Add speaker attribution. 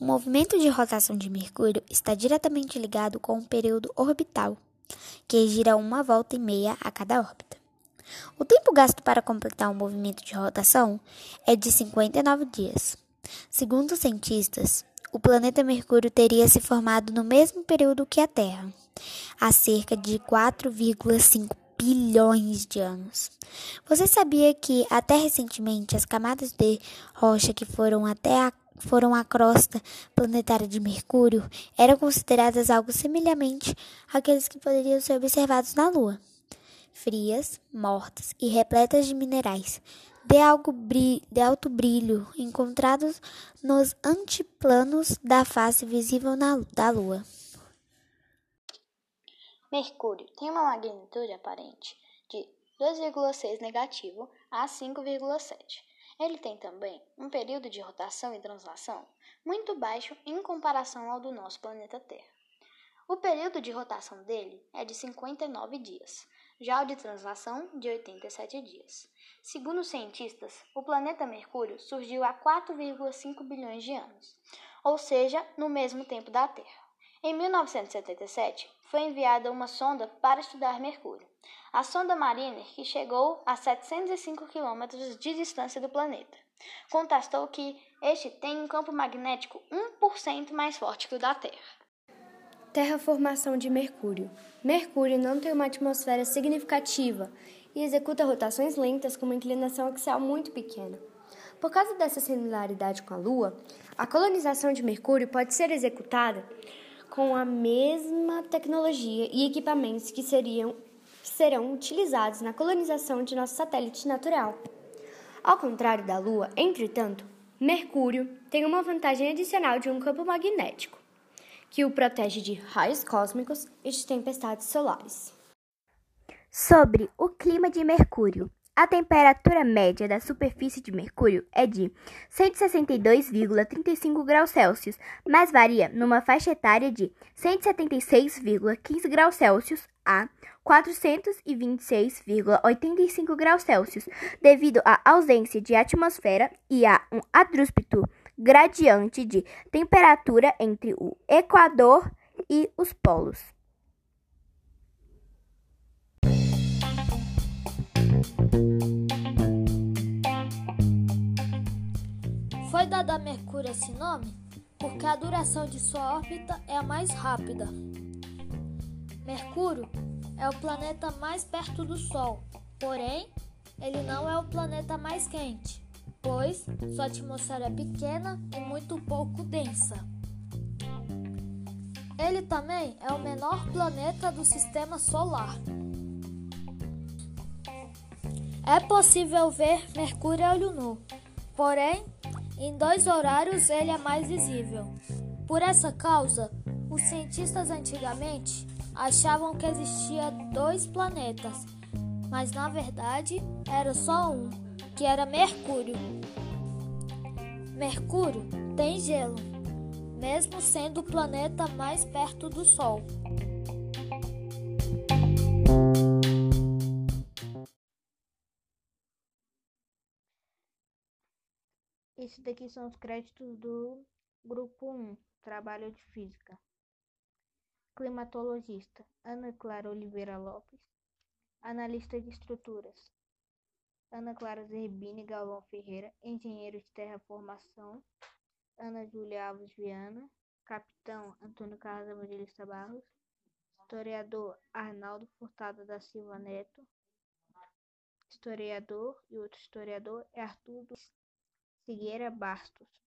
Speaker 1: O movimento de rotação de Mercúrio está diretamente ligado com o período orbital, que gira uma volta e meia a cada órbita. O tempo gasto para completar o movimento de rotação é de 59 dias. Segundo os cientistas, o planeta Mercúrio teria se formado no mesmo período que a Terra, há cerca de 4,5 bilhões de anos. Você sabia que até recentemente as camadas de rocha que foram até a foram a crosta planetária de Mercúrio eram consideradas algo semelhante àqueles que poderiam ser observados na Lua. Frias, mortas e repletas de minerais de, algo de alto brilho encontrados nos antiplanos da face visível na, da Lua.
Speaker 2: Mercúrio tem uma magnitude aparente de 2,6 negativo a 5,7 ele tem também um período de rotação e translação muito baixo em comparação ao do nosso planeta Terra. O período de rotação dele é de 59 dias, já o de translação de 87 dias. Segundo os cientistas, o planeta Mercúrio surgiu há 4,5 bilhões de anos, ou seja, no mesmo tempo da Terra. Em 1977, foi enviada uma sonda para estudar Mercúrio. A sonda Mariner, que chegou a 705 km de distância do planeta, contestou que este tem um campo magnético 1% mais forte que o da Terra.
Speaker 3: Terraformação de Mercúrio. Mercúrio não tem uma atmosfera significativa e executa rotações lentas com uma inclinação axial muito pequena. Por causa dessa similaridade com a Lua, a colonização de Mercúrio pode ser executada com a mesma tecnologia e equipamentos que, seriam, serão utilizados na colonização de nosso satélite natural. Ao contrário da Lua, entretanto, Mercúrio tem uma vantagem adicional de um campo magnético, que o protege de raios cósmicos e de tempestades solares.
Speaker 4: Sobre o clima de Mercúrio. A temperatura média da superfície de Mercúrio é de 162,35 graus Celsius, mas varia numa faixa etária de 176,15 graus Celsius a 426,85 graus Celsius, devido à ausência de atmosfera e a um adrúspito gradiente de temperatura entre o Equador e os polos.
Speaker 5: Foi dado a Mercúrio esse nome porque a duração de sua órbita é a mais rápida. Mercúrio é o planeta mais perto do Sol, porém, ele não é o planeta mais quente, pois sua atmosfera é pequena e muito pouco densa. Ele também é o menor planeta do sistema solar. É possível ver Mercúrio a olho nu, porém em dois horários ele é mais visível. Por essa causa, os cientistas antigamente achavam que existia dois planetas, mas na verdade era só um, que era Mercúrio. Mercúrio tem gelo, mesmo sendo o planeta mais perto do Sol.
Speaker 6: Esses daqui são os créditos do grupo 1, trabalho de física. Climatologista, Ana Clara Oliveira Lopes. Analista de estruturas, Ana Clara Zerbini Galvão Ferreira. Engenheiro de terraformação, Ana Júlia Alves Viana. Capitão Antônio Carlos Evangelista Barros. Historiador Arnaldo Furtado da Silva Neto. Historiador e outro historiador é Arthur Figueira Bastos